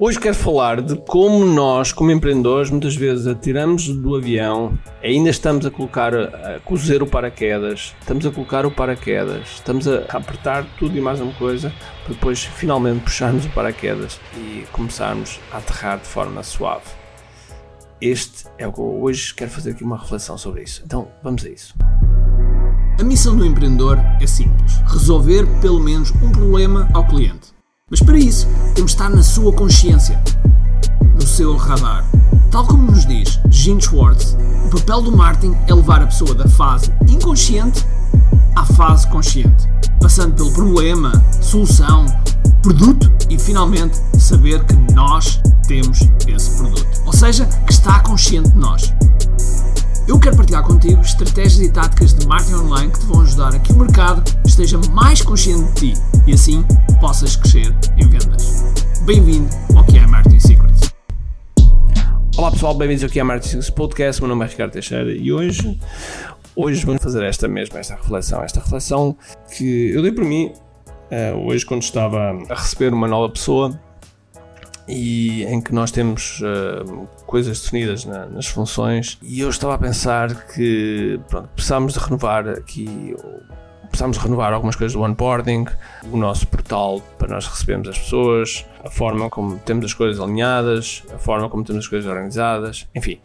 Hoje quero falar de como nós, como empreendedores, muitas vezes atiramos do avião, ainda estamos a colocar, a cozer o paraquedas, estamos a colocar o paraquedas, estamos a apertar tudo e mais uma coisa, para depois finalmente puxarmos o paraquedas e começarmos a aterrar de forma suave. Este é o que eu hoje quero fazer aqui uma reflexão sobre isso. Então vamos a isso. A missão do empreendedor é simples: resolver pelo menos um problema ao cliente. Mas para isso, temos de estar na sua consciência, no seu radar. Tal como nos diz Gene Schwartz, o papel do marketing é levar a pessoa da fase inconsciente à fase consciente, passando pelo problema, solução, produto e finalmente saber que nós temos esse produto. Ou seja, que está consciente de nós. Eu quero partilhar contigo estratégias e táticas de marketing online que te vão ajudar a que o mercado esteja mais consciente de ti e assim possas crescer em vendas. Bem-vindo ao que é Marketing Secrets. Olá pessoal, bem-vindos ao que é Marketing Secrets Podcast. Meu nome é Ricardo Teixeira e hoje, hoje vamos fazer esta mesma, esta reflexão, esta reflexão que eu dei por mim uh, hoje quando estava a receber uma nova pessoa e em que nós temos uh, coisas definidas na, nas funções e eu estava a pensar que pronto, precisamos de renovar aqui precisamos renovar algumas coisas do onboarding, o nosso portal para nós recebermos as pessoas, a forma como temos as coisas alinhadas, a forma como temos as coisas organizadas, enfim.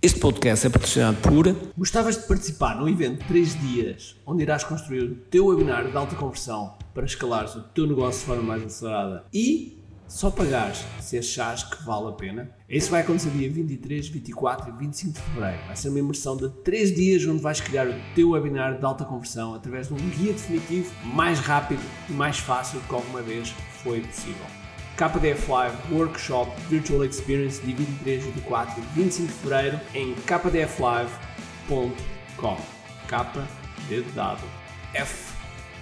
Este podcast é patrocinado por. Gostavas de participar num evento de 3 dias onde irás construir o teu webinar de alta conversão para escalares o teu negócio de forma mais acelerada e só pagares se achares que vale a pena. Isso vai acontecer dia 23, 24 e 25 de fevereiro. Vai ser uma imersão de 3 dias onde vais criar o teu webinar de alta conversão através de um guia definitivo mais rápido e mais fácil do que alguma vez foi possível. KDF Live Workshop Virtual Experience de 23, 24 e 25 de fevereiro em kdflive.com. K de dado F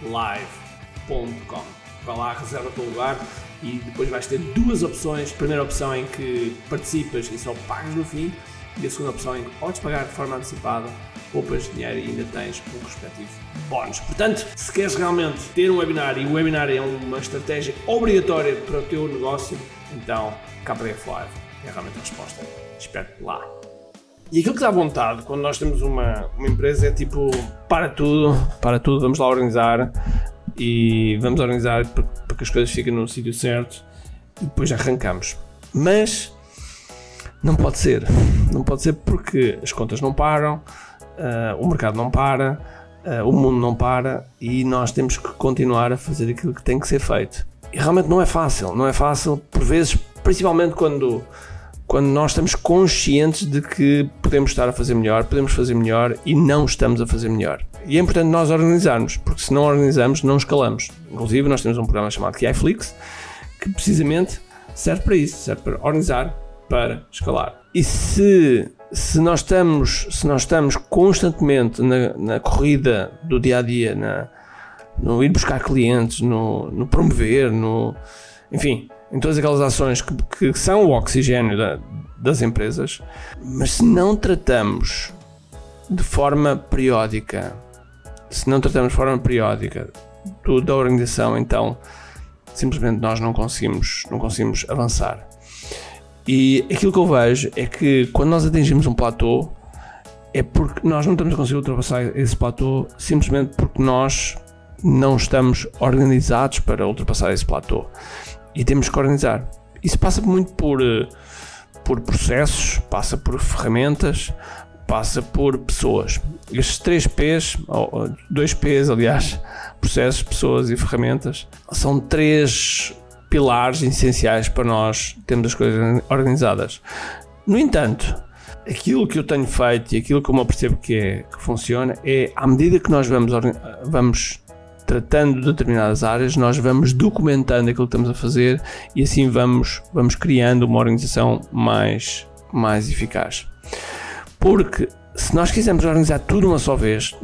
live.com. Vai lá, reserva o teu lugar e depois vais ter duas opções. A primeira opção em que participas e só pagas no fim, e a segunda opção em que podes pagar de forma antecipada, poupas dinheiro e ainda tens um respectivo bónus. Portanto, se queres realmente ter um webinar e o webinar é uma estratégia obrigatória para o teu negócio, então KDF Live é realmente a resposta. Espero-te lá. E aquilo que dá vontade quando nós temos uma, uma empresa é tipo: para tudo, para tudo, vamos lá organizar e vamos organizar para, que as coisas fiquem no sítio certo e depois arrancamos. Mas não pode ser, não pode ser porque as contas não param, uh, o mercado não para, uh, o mundo não para e nós temos que continuar a fazer aquilo que tem que ser feito. E realmente não é fácil, não é fácil, por vezes, principalmente quando quando nós estamos conscientes de que podemos estar a fazer melhor, podemos fazer melhor e não estamos a fazer melhor. E é importante nós organizarmos, porque se não organizamos, não escalamos. Inclusive, nós temos um programa chamado KiFlix, que precisamente serve para isso, serve para organizar, para escalar. E se, se, nós, estamos, se nós estamos constantemente na, na corrida do dia a dia, na, no ir buscar clientes, no, no promover, no, enfim, em todas aquelas ações que, que são o oxigênio da, das empresas, mas se não tratamos de forma periódica, se não tratamos de forma periódica do, da organização, então simplesmente nós não conseguimos, não conseguimos avançar. E aquilo que eu vejo é que quando nós atingimos um platô, é porque nós não estamos a conseguir ultrapassar esse platô simplesmente porque nós não estamos organizados para ultrapassar esse platô e temos que organizar. Isso passa muito por, eh, por processos, passa por ferramentas, passa por pessoas. Estes três P's, ou dois P's, aliás, processos, pessoas e ferramentas, são três pilares essenciais para nós termos as coisas organizadas. No entanto, aquilo que eu tenho feito e aquilo que eu me percebo que, é, que funciona é à medida que nós vamos, vamos tratando de determinadas áreas, nós vamos documentando aquilo que estamos a fazer e assim vamos, vamos criando uma organização mais, mais eficaz. Porque se nós quisermos organizar tudo uma só vez,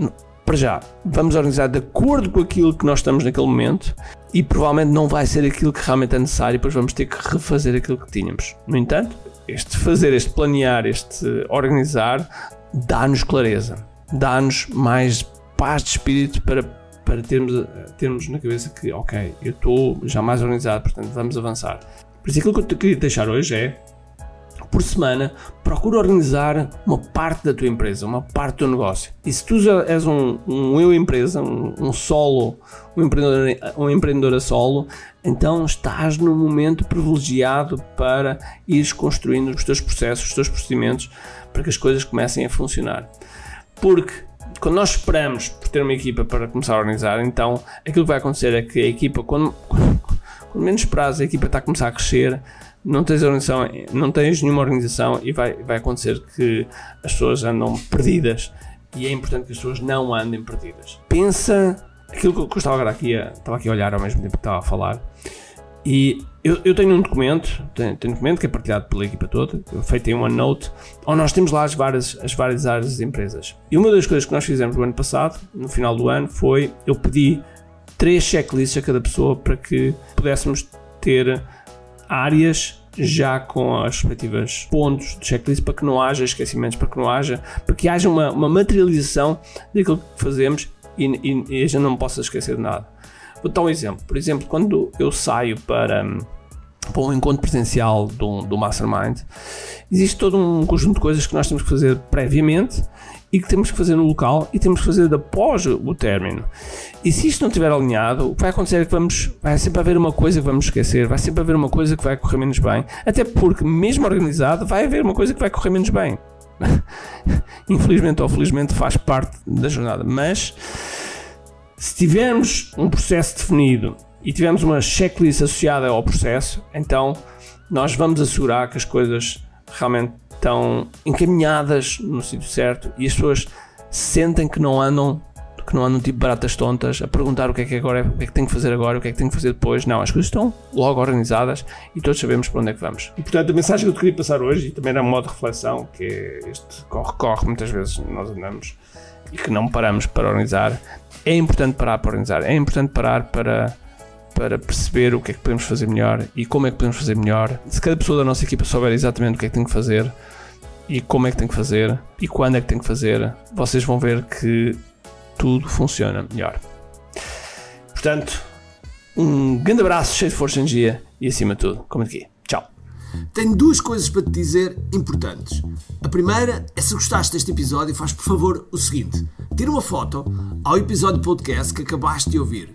para já, vamos organizar de acordo com aquilo que nós estamos naquele momento e provavelmente não vai ser aquilo que realmente é necessário, depois vamos ter que refazer aquilo que tínhamos. No entanto, este fazer, este planear, este organizar, dá-nos clareza, dá-nos mais paz de espírito para para termos, termos na cabeça que, ok, eu estou já mais organizado, portanto vamos avançar. Por isso, aquilo que eu te queria deixar hoje é por semana, procura organizar uma parte da tua empresa, uma parte do teu negócio. E se tu és um, um eu empresa, um, um, solo, um empreendedor, um empreendedor a solo, então estás num momento privilegiado para ires construindo os teus processos, os teus procedimentos, para que as coisas comecem a funcionar. Porque quando nós esperamos por ter uma equipa para começar a organizar, então aquilo que vai acontecer é que a equipa, quando, quando menos prazo a equipa está a começar a crescer, não tens organização, não tens nenhuma organização e vai, vai acontecer que as pessoas andam perdidas e é importante que as pessoas não andem perdidas. Pensa aquilo que eu estava agora aqui a, estava aqui a olhar ao mesmo tempo que estava a falar e eu, eu tenho um documento, tenho, tenho, um documento que é partilhado pela equipa toda, feito em OneNote, onde nós temos lá as várias, as várias áreas das empresas. E uma das coisas que nós fizemos no ano passado, no final do ano, foi eu pedi três checklists a cada pessoa para que pudéssemos ter áreas já com as respectivas pontos de checklist para que não haja esquecimentos, para que não haja, para que haja uma, uma materialização daquilo que fazemos e, e, e a gente não possa esquecer de nada. Vou dar um exemplo. Por exemplo, quando eu saio para, para um encontro presencial do, do Mastermind, existe todo um conjunto de coisas que nós temos que fazer previamente e que temos que fazer no local e temos que fazer após o término. E se isto não estiver alinhado, o que vai acontecer é que vamos, vai sempre haver uma coisa que vamos esquecer, vai sempre haver uma coisa que vai correr menos bem, até porque, mesmo organizado, vai haver uma coisa que vai correr menos bem. Infelizmente ou felizmente faz parte da jornada, mas se tivermos um processo definido e tivermos uma checklist associada ao processo, então nós vamos assegurar que as coisas realmente estão encaminhadas no sítio certo e as pessoas sentem que não andam que não andam tipo baratas tontas a perguntar o que é que agora o que é que tenho que fazer agora, o que é que tenho que fazer depois. Não, as coisas estão logo organizadas e todos sabemos para onde é que vamos. E portanto, a mensagem que eu te queria passar hoje, e também era um modo de reflexão, que é este corre-corre, muitas vezes nós andamos e que não paramos para organizar. É importante parar para organizar, é importante parar para para perceber o que é que podemos fazer melhor e como é que podemos fazer melhor. Se cada pessoa da nossa equipa souber exatamente o que é que tem que fazer e como é que tem que fazer e quando é que tem que fazer, vocês vão ver que tudo funciona melhor. Portanto, um grande abraço, cheio de força e energia e acima de tudo, como aqui. Tchau. Tenho duas coisas para te dizer importantes. A primeira é se gostaste deste episódio, faz por favor o seguinte: tira uma foto ao episódio podcast que acabaste de ouvir